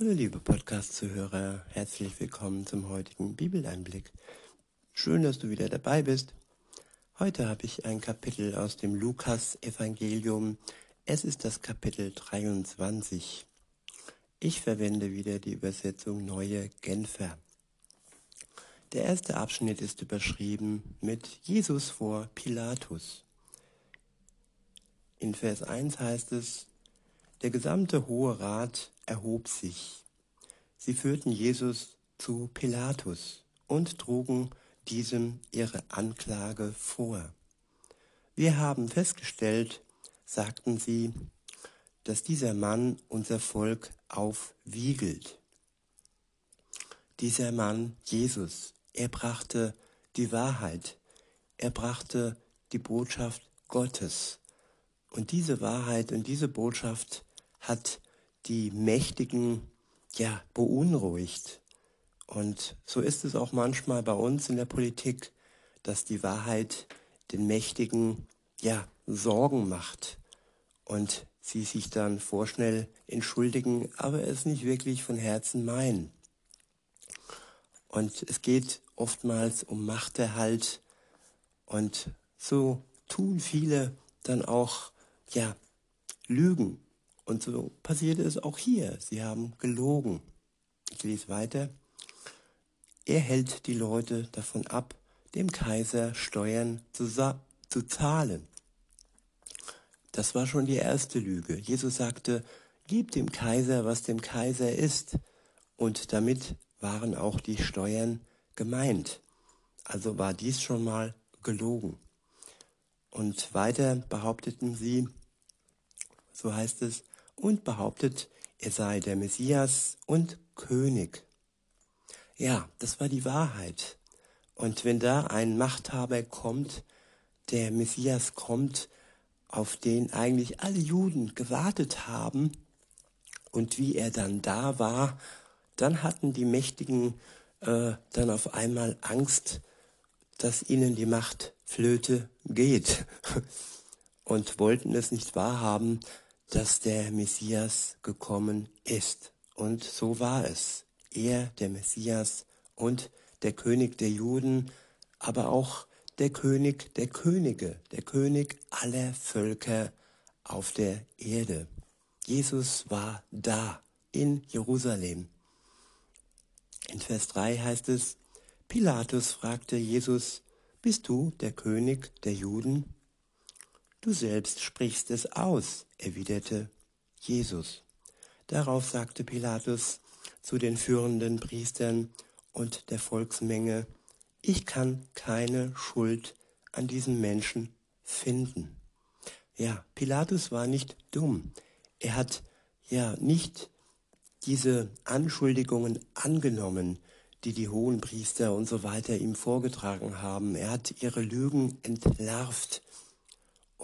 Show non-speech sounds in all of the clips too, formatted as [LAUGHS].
Hallo liebe Podcast-Zuhörer, herzlich willkommen zum heutigen Bibeleinblick. Schön, dass du wieder dabei bist. Heute habe ich ein Kapitel aus dem Lukas-Evangelium. Es ist das Kapitel 23. Ich verwende wieder die Übersetzung Neue Genfer. Der erste Abschnitt ist überschrieben mit Jesus vor Pilatus. In Vers 1 heißt es, der gesamte Hohe Rat erhob sich. Sie führten Jesus zu Pilatus und trugen diesem ihre Anklage vor. Wir haben festgestellt, sagten sie, dass dieser Mann unser Volk aufwiegelt. Dieser Mann, Jesus, er brachte die Wahrheit, er brachte die Botschaft Gottes. Und diese Wahrheit und diese Botschaft hat die Mächtigen ja beunruhigt. Und so ist es auch manchmal bei uns in der Politik, dass die Wahrheit den Mächtigen ja Sorgen macht und sie sich dann vorschnell entschuldigen, aber es nicht wirklich von Herzen meinen. Und es geht oftmals um Machterhalt und so tun viele dann auch ja Lügen und so passierte es auch hier. Sie haben gelogen. Ich lese weiter. Er hält die Leute davon ab, dem Kaiser Steuern zu, zu zahlen. Das war schon die erste Lüge. Jesus sagte, gib dem Kaiser, was dem Kaiser ist. Und damit waren auch die Steuern gemeint. Also war dies schon mal gelogen. Und weiter behaupteten sie, so heißt es, und behauptet, er sei der Messias und König. Ja, das war die Wahrheit. Und wenn da ein Machthaber kommt, der Messias kommt, auf den eigentlich alle Juden gewartet haben, und wie er dann da war, dann hatten die Mächtigen äh, dann auf einmal Angst, dass ihnen die Macht flöte geht [LAUGHS] und wollten es nicht wahrhaben, dass der Messias gekommen ist. Und so war es. Er, der Messias und der König der Juden, aber auch der König der Könige, der König aller Völker auf der Erde. Jesus war da in Jerusalem. In Vers 3 heißt es, Pilatus fragte Jesus, bist du der König der Juden? Du selbst sprichst es aus, erwiderte Jesus. Darauf sagte Pilatus zu den führenden Priestern und der Volksmenge, ich kann keine Schuld an diesem Menschen finden. Ja, Pilatus war nicht dumm. Er hat ja nicht diese Anschuldigungen angenommen, die die hohen Priester und so weiter ihm vorgetragen haben. Er hat ihre Lügen entlarvt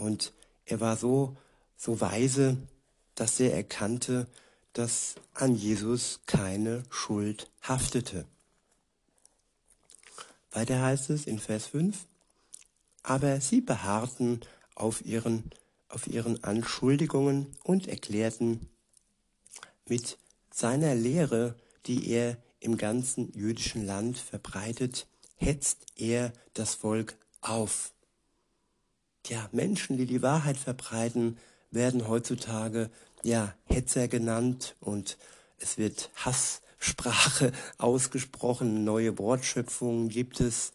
und er war so, so weise, dass er erkannte, dass an Jesus keine Schuld haftete. Weiter heißt es in Vers 5, aber sie beharrten auf ihren, auf ihren Anschuldigungen und erklärten, mit seiner Lehre, die er im ganzen jüdischen Land verbreitet, hetzt er das Volk auf ja, Menschen, die die Wahrheit verbreiten, werden heutzutage ja Hetzer genannt und es wird Hasssprache [LAUGHS] ausgesprochen, neue Wortschöpfungen gibt es.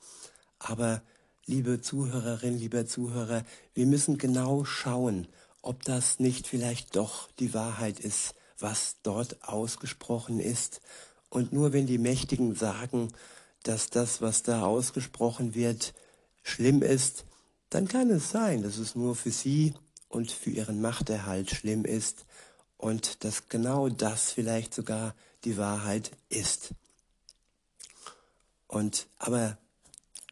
Aber liebe Zuhörerin, lieber Zuhörer, wir müssen genau schauen, ob das nicht vielleicht doch die Wahrheit ist, was dort ausgesprochen ist. Und nur wenn die Mächtigen sagen, dass das, was da ausgesprochen wird, schlimm ist, dann kann es sein, dass es nur für sie und für ihren Machterhalt schlimm ist und dass genau das vielleicht sogar die Wahrheit ist. Und aber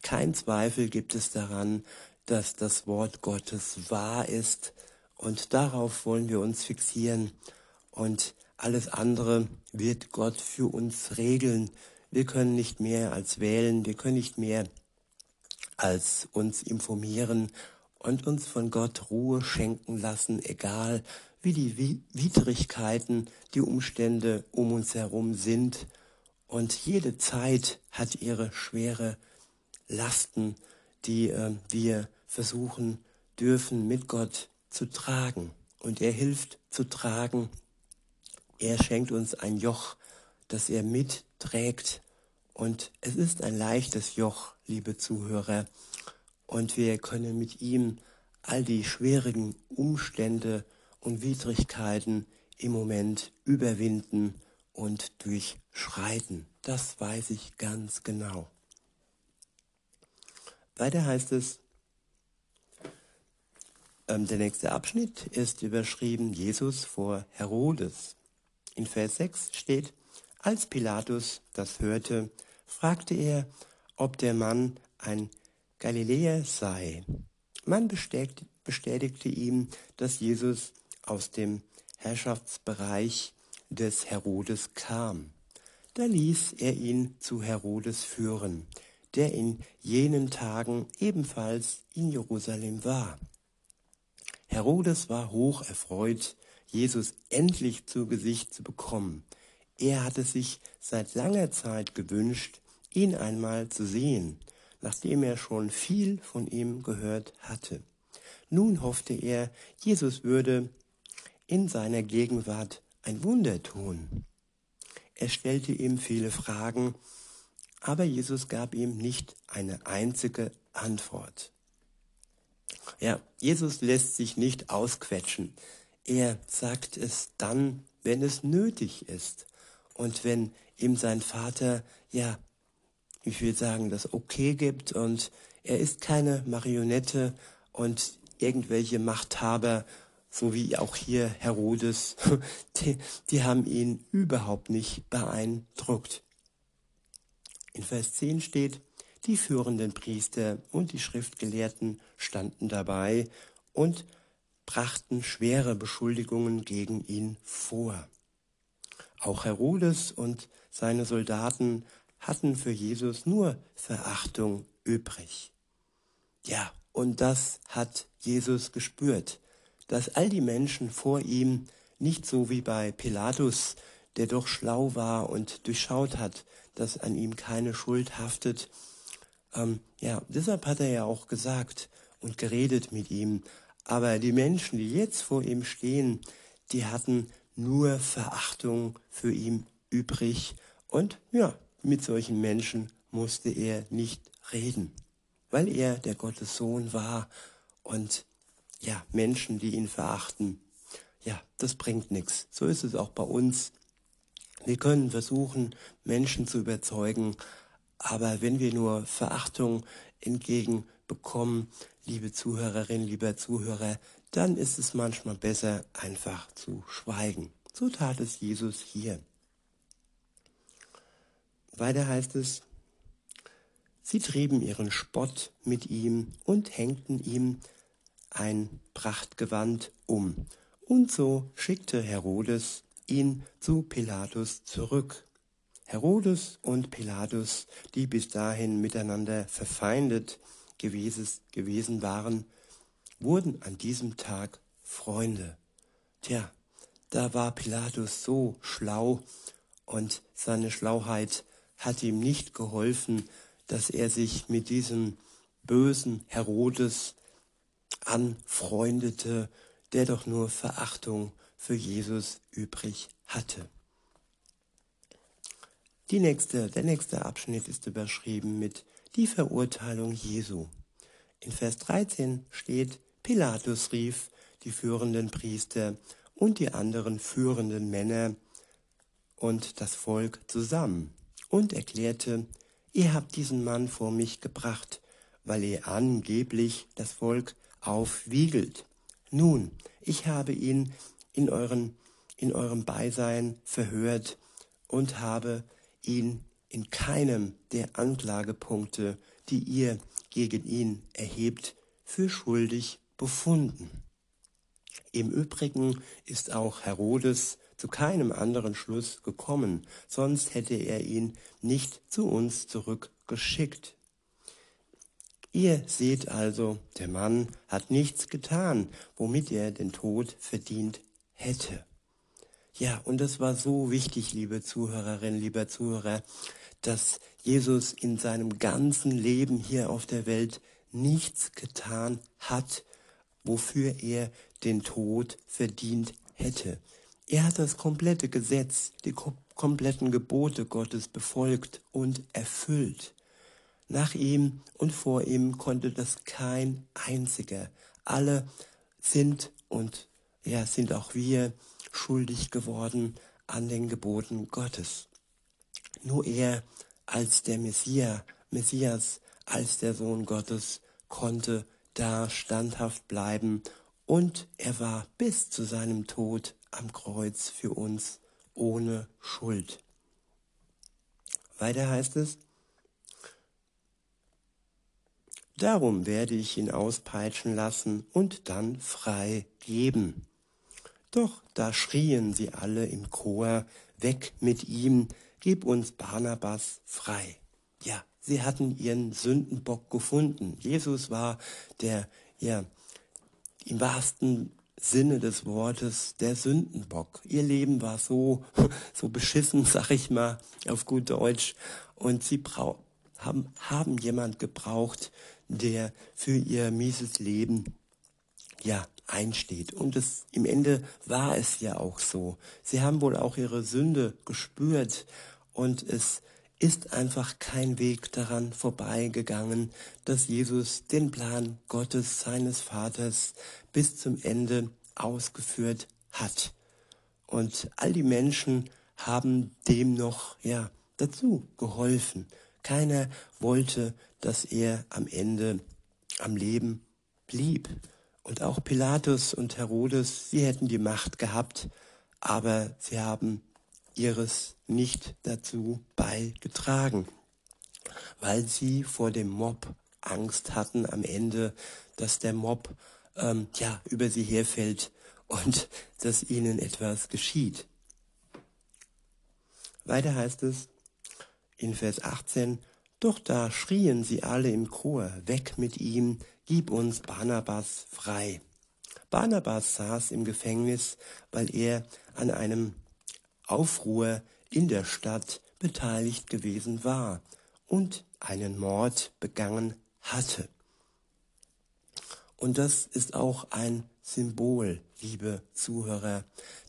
kein Zweifel gibt es daran, dass das Wort Gottes wahr ist und darauf wollen wir uns fixieren und alles andere wird Gott für uns regeln. Wir können nicht mehr als wählen, wir können nicht mehr als uns informieren und uns von Gott Ruhe schenken lassen, egal wie die Widrigkeiten, die Umstände um uns herum sind. Und jede Zeit hat ihre schwere Lasten, die äh, wir versuchen dürfen mit Gott zu tragen. Und er hilft zu tragen. Er schenkt uns ein Joch, das er mitträgt. Und es ist ein leichtes Joch, liebe Zuhörer. Und wir können mit ihm all die schwierigen Umstände und Widrigkeiten im Moment überwinden und durchschreiten. Das weiß ich ganz genau. Weiter heißt es, ähm, der nächste Abschnitt ist überschrieben Jesus vor Herodes. In Vers 6 steht, als Pilatus das hörte, fragte er, ob der Mann ein Galiläer sei. Man bestätigte ihm, dass Jesus aus dem Herrschaftsbereich des Herodes kam. Da ließ er ihn zu Herodes führen, der in jenen Tagen ebenfalls in Jerusalem war. Herodes war hoch erfreut, Jesus endlich zu Gesicht zu bekommen. Er hatte sich seit langer Zeit gewünscht, ihn einmal zu sehen, nachdem er schon viel von ihm gehört hatte. Nun hoffte er, Jesus würde in seiner Gegenwart ein Wunder tun. Er stellte ihm viele Fragen, aber Jesus gab ihm nicht eine einzige Antwort. Ja, Jesus lässt sich nicht ausquetschen. Er sagt es dann, wenn es nötig ist. Und wenn ihm sein Vater, ja, ich will sagen, das Okay gibt und er ist keine Marionette und irgendwelche Machthaber so wie auch hier Herodes, [LAUGHS] die, die haben ihn überhaupt nicht beeindruckt. In Vers 10 steht, die führenden Priester und die Schriftgelehrten standen dabei und brachten schwere Beschuldigungen gegen ihn vor. Auch Herodes und seine Soldaten hatten für Jesus nur Verachtung übrig. Ja, und das hat Jesus gespürt dass all die Menschen vor ihm nicht so wie bei Pilatus, der doch schlau war und durchschaut hat, dass an ihm keine Schuld haftet. Ähm, ja, deshalb hat er ja auch gesagt und geredet mit ihm. Aber die Menschen, die jetzt vor ihm stehen, die hatten nur Verachtung für ihn übrig. Und ja, mit solchen Menschen musste er nicht reden, weil er der Gottes Sohn war und ja, Menschen, die ihn verachten. Ja, das bringt nichts. So ist es auch bei uns. Wir können versuchen, Menschen zu überzeugen, aber wenn wir nur Verachtung entgegenbekommen, liebe Zuhörerin, lieber Zuhörer, dann ist es manchmal besser, einfach zu schweigen. So tat es Jesus hier. Weiter heißt es, sie trieben ihren Spott mit ihm und hängten ihm ein Prachtgewand um. Und so schickte Herodes ihn zu Pilatus zurück. Herodes und Pilatus, die bis dahin miteinander verfeindet gewesen waren, wurden an diesem Tag Freunde. Tja, da war Pilatus so schlau und seine Schlauheit hat ihm nicht geholfen, dass er sich mit diesem bösen Herodes anfreundete, der doch nur Verachtung für Jesus übrig hatte. Nächste, der nächste Abschnitt ist überschrieben mit die Verurteilung Jesu. In Vers 13 steht, Pilatus rief die führenden Priester und die anderen führenden Männer und das Volk zusammen und erklärte, ihr habt diesen Mann vor mich gebracht, weil ihr angeblich das Volk aufwiegelt. Nun, ich habe ihn in, euren, in eurem Beisein verhört und habe ihn in keinem der Anklagepunkte, die ihr gegen ihn erhebt, für schuldig befunden. Im Übrigen ist auch Herodes zu keinem anderen Schluss gekommen, sonst hätte er ihn nicht zu uns zurückgeschickt. Ihr seht also, der Mann hat nichts getan, womit er den Tod verdient hätte. Ja, und das war so wichtig, liebe Zuhörerinnen, lieber Zuhörer, dass Jesus in seinem ganzen Leben hier auf der Welt nichts getan hat, wofür er den Tod verdient hätte. Er hat das komplette Gesetz, die kompletten Gebote Gottes befolgt und erfüllt. Nach ihm und vor ihm konnte das kein einziger. Alle sind und ja, sind auch wir schuldig geworden an den Geboten Gottes. Nur er als der Messias, Messias, als der Sohn Gottes konnte da standhaft bleiben und er war bis zu seinem Tod am Kreuz für uns ohne Schuld. Weiter heißt es, Darum werde ich ihn auspeitschen lassen und dann frei geben. Doch da schrien sie alle im Chor, weg mit ihm, gib uns Barnabas frei. Ja, sie hatten ihren Sündenbock gefunden. Jesus war der, ja, im wahrsten Sinne des Wortes der Sündenbock. Ihr Leben war so, [LAUGHS] so beschissen, [LAUGHS] sag ich mal, auf gut Deutsch. Und sie haben, haben jemand gebraucht, der für ihr mieses Leben, ja, einsteht. Und es, im Ende war es ja auch so. Sie haben wohl auch ihre Sünde gespürt und es ist einfach kein Weg daran vorbeigegangen, dass Jesus den Plan Gottes, seines Vaters, bis zum Ende ausgeführt hat. Und all die Menschen haben dem noch, ja, dazu geholfen. Keiner wollte, dass er am Ende am Leben blieb. Und auch Pilatus und Herodes, sie hätten die Macht gehabt, aber sie haben ihres nicht dazu beigetragen, weil sie vor dem Mob Angst hatten am Ende, dass der Mob ähm, ja über sie herfällt und [LAUGHS] dass ihnen etwas geschieht. Weiter heißt es in Vers 18, doch da schrien sie alle im Chor, weg mit ihm, gib uns Barnabas frei. Barnabas saß im Gefängnis, weil er an einem Aufruhr in der Stadt beteiligt gewesen war und einen Mord begangen hatte. Und das ist auch ein Symbol, liebe Zuhörer,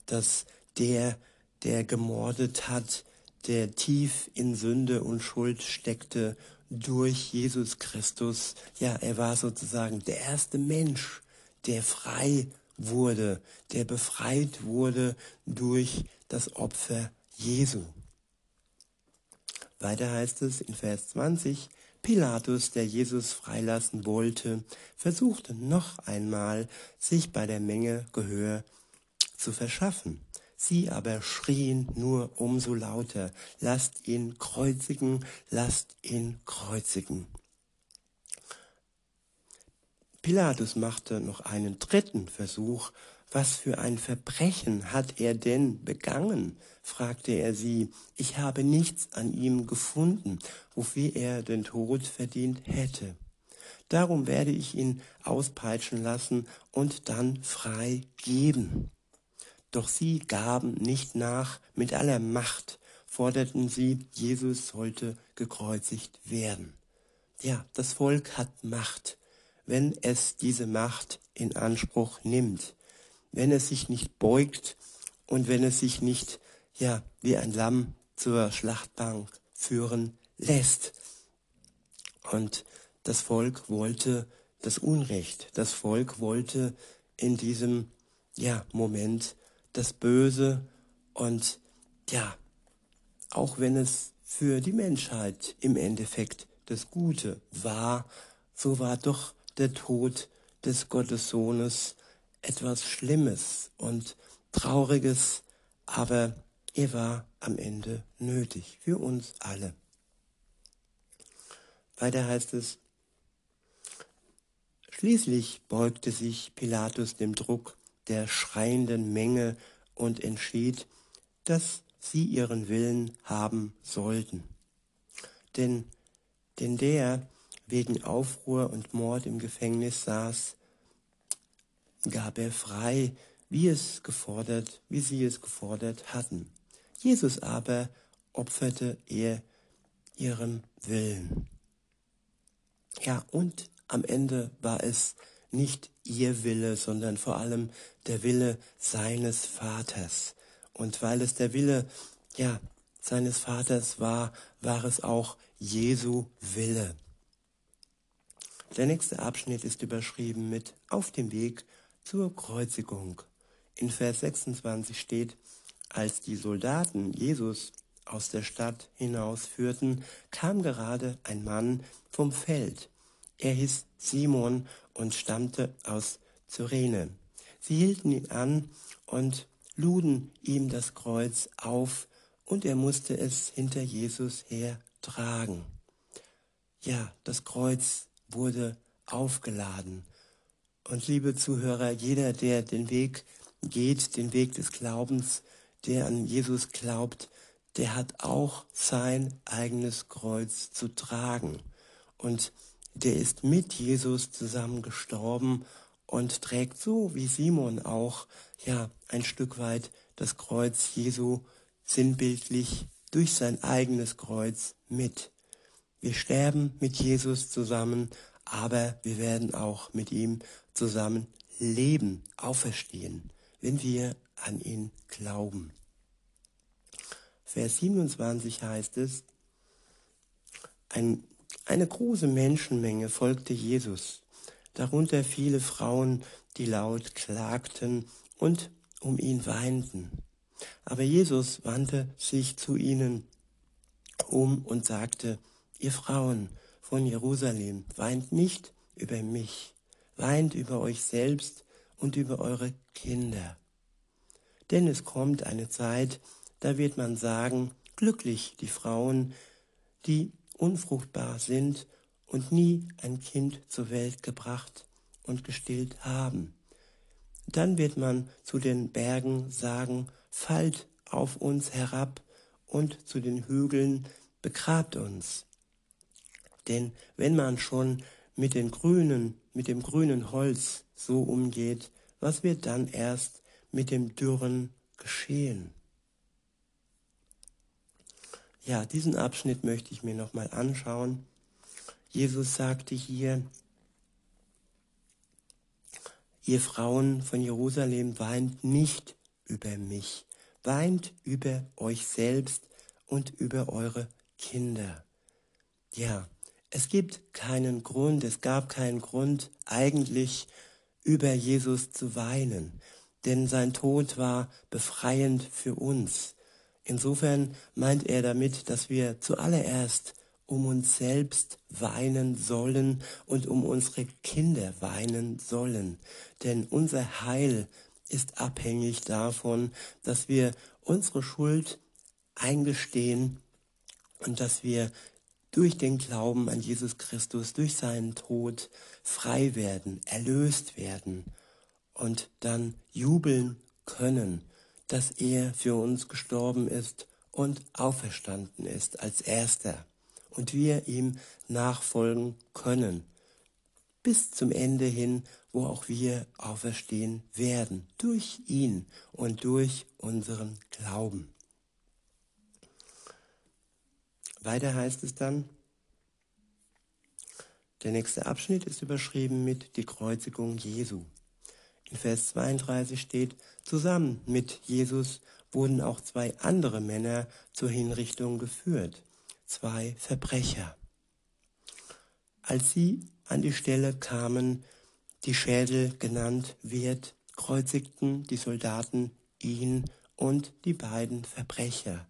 dass der, der gemordet hat, der tief in Sünde und Schuld steckte, durch Jesus Christus, ja, er war sozusagen der erste Mensch, der frei wurde, der befreit wurde durch das Opfer Jesu. Weiter heißt es in Vers 20, Pilatus, der Jesus freilassen wollte, versuchte noch einmal, sich bei der Menge Gehör zu verschaffen. Sie aber schrien nur umso lauter, lasst ihn kreuzigen, lasst ihn kreuzigen. Pilatus machte noch einen dritten Versuch. Was für ein Verbrechen hat er denn begangen? fragte er sie. Ich habe nichts an ihm gefunden, wofür er den Tod verdient hätte. Darum werde ich ihn auspeitschen lassen und dann frei geben. Doch sie gaben nicht nach, mit aller Macht forderten sie, Jesus sollte gekreuzigt werden. Ja, das Volk hat Macht, wenn es diese Macht in Anspruch nimmt, wenn es sich nicht beugt und wenn es sich nicht, ja, wie ein Lamm zur Schlachtbank führen lässt. Und das Volk wollte das Unrecht. Das Volk wollte in diesem, ja, Moment das Böse und ja, auch wenn es für die Menschheit im Endeffekt das Gute war, so war doch der Tod des Gottessohnes etwas Schlimmes und Trauriges, aber er war am Ende nötig für uns alle. Weiter heißt es, Schließlich beugte sich Pilatus dem Druck der schreienden Menge und entschied, dass sie ihren Willen haben sollten. Denn, denn der wegen Aufruhr und Mord im Gefängnis saß, gab er frei wie es gefordert, wie sie es gefordert hatten. Jesus aber opferte er ihrem Willen. Ja, und am Ende war es nicht ihr Wille, sondern vor allem der Wille seines Vaters. Und weil es der Wille, ja, seines Vaters war, war es auch Jesu Wille. Der nächste Abschnitt ist überschrieben mit Auf dem Weg zur Kreuzigung. In Vers 26 steht, als die Soldaten Jesus aus der Stadt hinausführten, kam gerade ein Mann vom Feld. Er hieß Simon und stammte aus Cyrene. Sie hielten ihn an und luden ihm das Kreuz auf, und er musste es hinter Jesus her tragen. Ja, das Kreuz wurde aufgeladen. Und liebe Zuhörer, jeder, der den Weg geht, den Weg des Glaubens, der an Jesus glaubt, der hat auch sein eigenes Kreuz zu tragen. Und der ist mit Jesus zusammen gestorben und trägt so wie Simon auch, ja, ein Stück weit das Kreuz Jesu sinnbildlich durch sein eigenes Kreuz mit. Wir sterben mit Jesus zusammen, aber wir werden auch mit ihm zusammen leben, auferstehen, wenn wir an ihn glauben. Vers 27 heißt es, ein, eine große Menschenmenge folgte Jesus, darunter viele Frauen, die laut klagten und um ihn weinten. Aber Jesus wandte sich zu ihnen um und sagte, ihr Frauen von Jerusalem, weint nicht über mich, weint über euch selbst und über eure Kinder. Denn es kommt eine Zeit, da wird man sagen, glücklich die Frauen, die unfruchtbar sind und nie ein Kind zur Welt gebracht und gestillt haben. Dann wird man zu den Bergen sagen, fallt auf uns herab und zu den Hügeln begrabt uns. Denn wenn man schon mit den grünen, mit dem grünen Holz so umgeht, was wird dann erst mit dem dürren geschehen? Ja, diesen Abschnitt möchte ich mir nochmal anschauen. Jesus sagte hier, ihr Frauen von Jerusalem weint nicht über mich, weint über euch selbst und über eure Kinder. Ja, es gibt keinen Grund, es gab keinen Grund eigentlich über Jesus zu weinen, denn sein Tod war befreiend für uns. Insofern meint er damit, dass wir zuallererst um uns selbst weinen sollen und um unsere Kinder weinen sollen. Denn unser Heil ist abhängig davon, dass wir unsere Schuld eingestehen und dass wir durch den Glauben an Jesus Christus, durch seinen Tod frei werden, erlöst werden und dann jubeln können dass er für uns gestorben ist und auferstanden ist als erster und wir ihm nachfolgen können bis zum Ende hin, wo auch wir auferstehen werden, durch ihn und durch unseren Glauben. Weiter heißt es dann, der nächste Abschnitt ist überschrieben mit die Kreuzigung Jesu. In Vers 32 steht, zusammen mit Jesus wurden auch zwei andere Männer zur Hinrichtung geführt, zwei Verbrecher. Als sie an die Stelle kamen, die Schädel genannt wird, kreuzigten die Soldaten ihn und die beiden Verbrecher,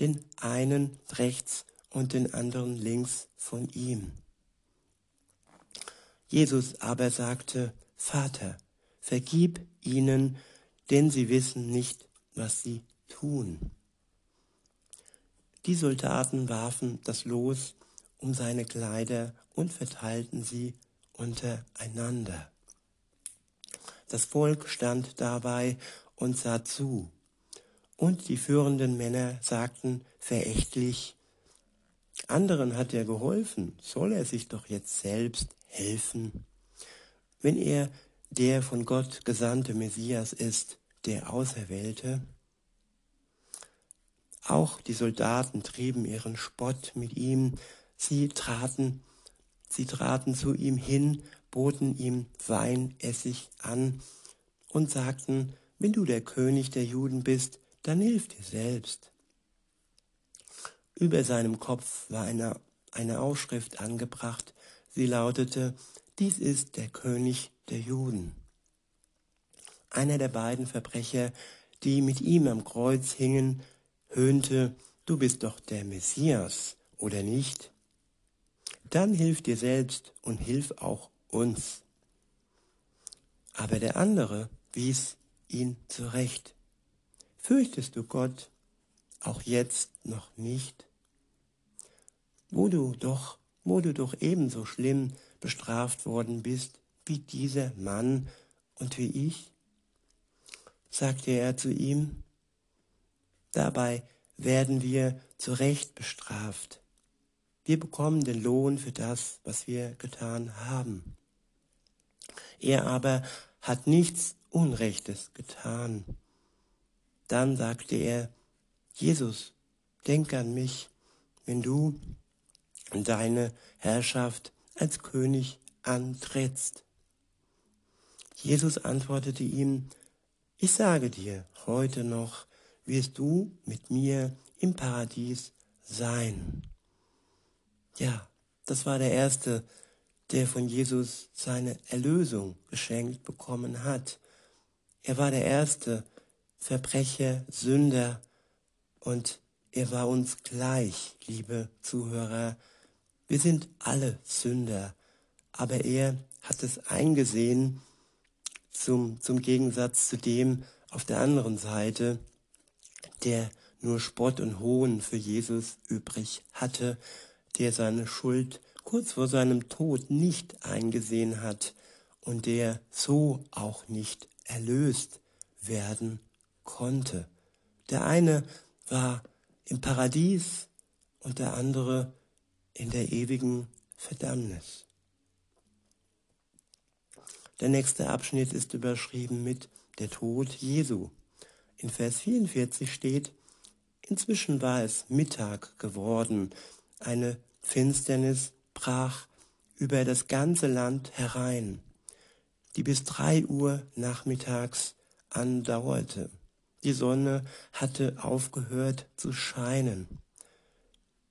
den einen rechts und den anderen links von ihm. Jesus aber sagte, Vater, vergib ihnen, denn sie wissen nicht, was sie tun. Die Soldaten warfen das Los um seine Kleider und verteilten sie untereinander. Das Volk stand dabei und sah zu, und die führenden Männer sagten verächtlich, anderen hat er geholfen, soll er sich doch jetzt selbst helfen. Wenn er der von Gott gesandte Messias ist, der Auserwählte? Auch die Soldaten trieben ihren Spott mit ihm. Sie traten, sie traten zu ihm hin, boten ihm Weinessig an und sagten, wenn du der König der Juden bist, dann hilf dir selbst. Über seinem Kopf war eine, eine Aufschrift angebracht. Sie lautete, dies ist der König der Juden. Einer der beiden Verbrecher, die mit ihm am Kreuz hingen, höhnte, du bist doch der Messias, oder nicht? Dann hilf dir selbst und hilf auch uns. Aber der andere wies ihn zurecht. Fürchtest du Gott auch jetzt noch nicht? Wo du doch, wo du doch ebenso schlimm bestraft worden bist wie dieser Mann und wie ich? sagte er zu ihm. Dabei werden wir zu Recht bestraft. Wir bekommen den Lohn für das, was wir getan haben. Er aber hat nichts Unrechtes getan. Dann sagte er, Jesus, denk an mich, wenn du deine Herrschaft als König antrittst. Jesus antwortete ihm, ich sage dir, heute noch wirst du mit mir im Paradies sein. Ja, das war der erste, der von Jesus seine Erlösung geschenkt bekommen hat. Er war der erste Verbrecher, Sünder und er war uns gleich, liebe Zuhörer. Wir sind alle Sünder, aber er hat es eingesehen, zum, zum Gegensatz zu dem auf der anderen Seite, der nur Spott und Hohn für Jesus übrig hatte, der seine Schuld kurz vor seinem Tod nicht eingesehen hat und der so auch nicht erlöst werden konnte. Der eine war im Paradies und der andere in der ewigen Verdammnis. Der nächste Abschnitt ist überschrieben mit der Tod Jesu. In Vers 44 steht, inzwischen war es Mittag geworden, eine Finsternis brach über das ganze Land herein die bis drei Uhr nachmittags andauerte. Die Sonne hatte aufgehört zu scheinen.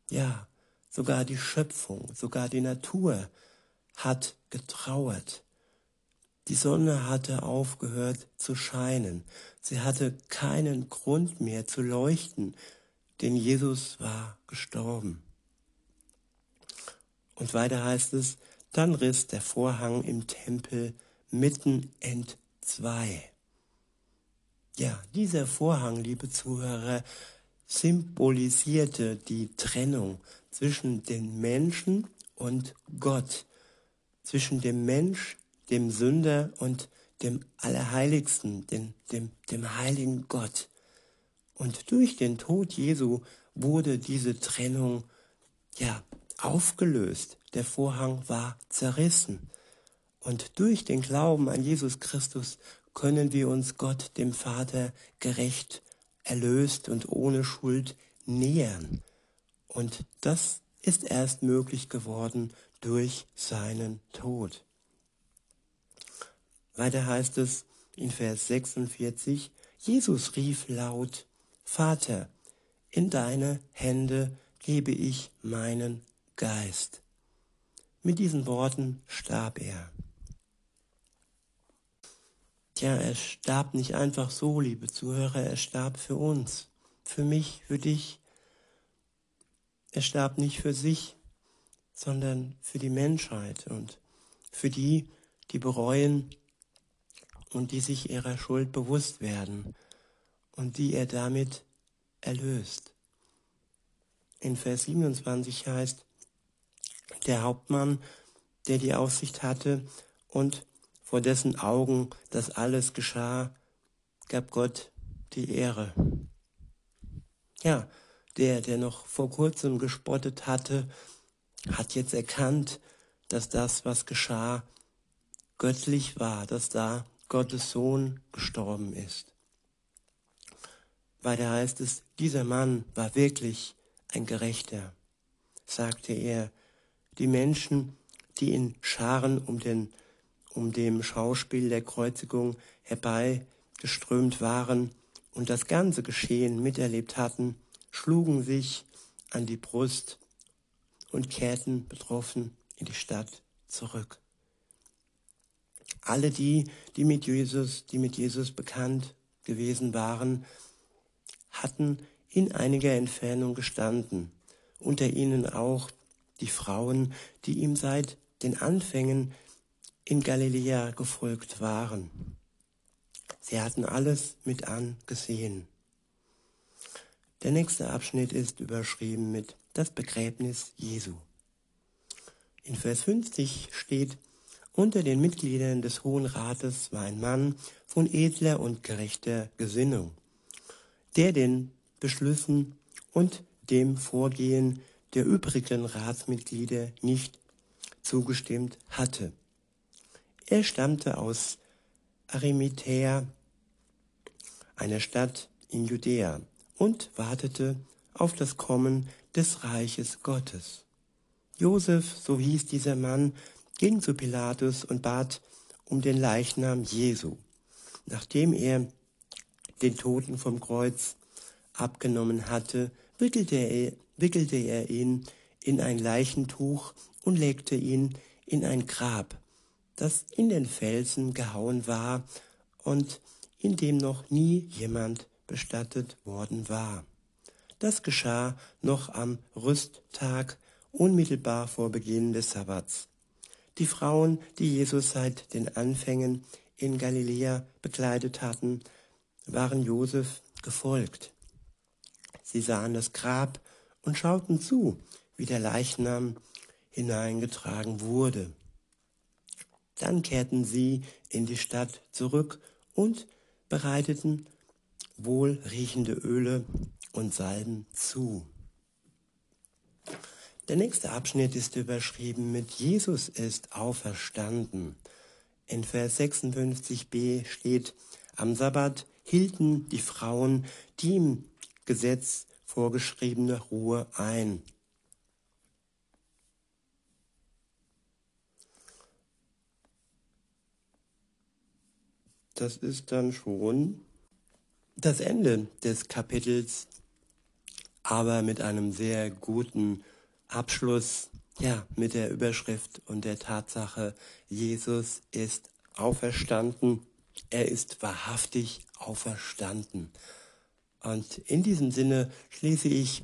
Ja, sogar die Schöpfung, sogar die Natur hat getrauert. Die Sonne hatte aufgehört zu scheinen. Sie hatte keinen Grund mehr zu leuchten, denn Jesus war gestorben. Und weiter heißt es, dann riss der Vorhang im Tempel mitten entzwei. Ja, dieser Vorhang, liebe Zuhörer, symbolisierte die Trennung zwischen den Menschen und Gott, zwischen dem Mensch, dem Sünder und dem Allerheiligsten, dem, dem, dem heiligen Gott. Und durch den Tod Jesu wurde diese Trennung ja aufgelöst. Der Vorhang war zerrissen. Und durch den Glauben an Jesus Christus können wir uns Gott, dem Vater, gerecht, erlöst und ohne Schuld nähern. Und das ist erst möglich geworden durch seinen Tod. Weiter heißt es in Vers 46, Jesus rief laut, Vater, in deine Hände gebe ich meinen Geist. Mit diesen Worten starb er. Tja, er starb nicht einfach so, liebe Zuhörer, er starb für uns, für mich, für dich. Er starb nicht für sich, sondern für die Menschheit und für die, die bereuen und die sich ihrer Schuld bewusst werden und die er damit erlöst. In Vers 27 heißt, der Hauptmann, der die Aufsicht hatte und vor dessen Augen das alles geschah, gab Gott die Ehre. Ja, der, der noch vor kurzem gespottet hatte, hat jetzt erkannt, dass das, was geschah, göttlich war, dass da Gottes Sohn gestorben ist. Weiter heißt es, dieser Mann war wirklich ein Gerechter, sagte er. Die Menschen, die in Scharen um, den, um dem Schauspiel der Kreuzigung herbeigeströmt waren und das ganze Geschehen miterlebt hatten, schlugen sich an die Brust und kehrten betroffen in die Stadt zurück. Alle die, die mit Jesus, die mit Jesus bekannt gewesen waren, hatten in einiger Entfernung gestanden, unter ihnen auch die Frauen, die ihm seit den Anfängen in Galiläa gefolgt waren. Sie hatten alles mit angesehen. Der nächste Abschnitt ist überschrieben mit das Begräbnis Jesu. In Vers 50 steht, unter den Mitgliedern des Hohen Rates war ein Mann von edler und gerechter Gesinnung, der den Beschlüssen und dem Vorgehen der übrigen Ratsmitglieder nicht zugestimmt hatte. Er stammte aus Arimathäa, einer Stadt in Judäa, und wartete auf das Kommen des Reiches Gottes. Josef, so hieß dieser Mann, ging zu Pilatus und bat um den Leichnam Jesu, nachdem er den Toten vom Kreuz abgenommen hatte, wickelte er, wickelte er ihn in ein Leichentuch und legte ihn in ein Grab, das in den Felsen gehauen war und in dem noch nie jemand bestattet worden war. Das geschah noch am Rüsttag, unmittelbar vor Beginn des Sabbats. Die Frauen, die Jesus seit den Anfängen in Galiläa begleitet hatten, waren Josef gefolgt. Sie sahen das Grab und schauten zu, wie der Leichnam hineingetragen wurde. Dann kehrten sie in die Stadt zurück und bereiteten wohlriechende Öle und Salben zu. Der nächste Abschnitt ist überschrieben mit Jesus ist auferstanden. In Vers 56b steht, am Sabbat hielten die Frauen die im Gesetz vorgeschriebene Ruhe ein. Das ist dann schon das Ende des Kapitels, aber mit einem sehr guten Abschluss, ja, mit der Überschrift und der Tatsache, Jesus ist auferstanden, er ist wahrhaftig auferstanden. Und in diesem Sinne schließe ich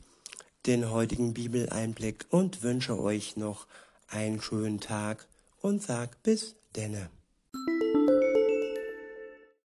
den heutigen Bibeleinblick und wünsche euch noch einen schönen Tag und sag bis denne.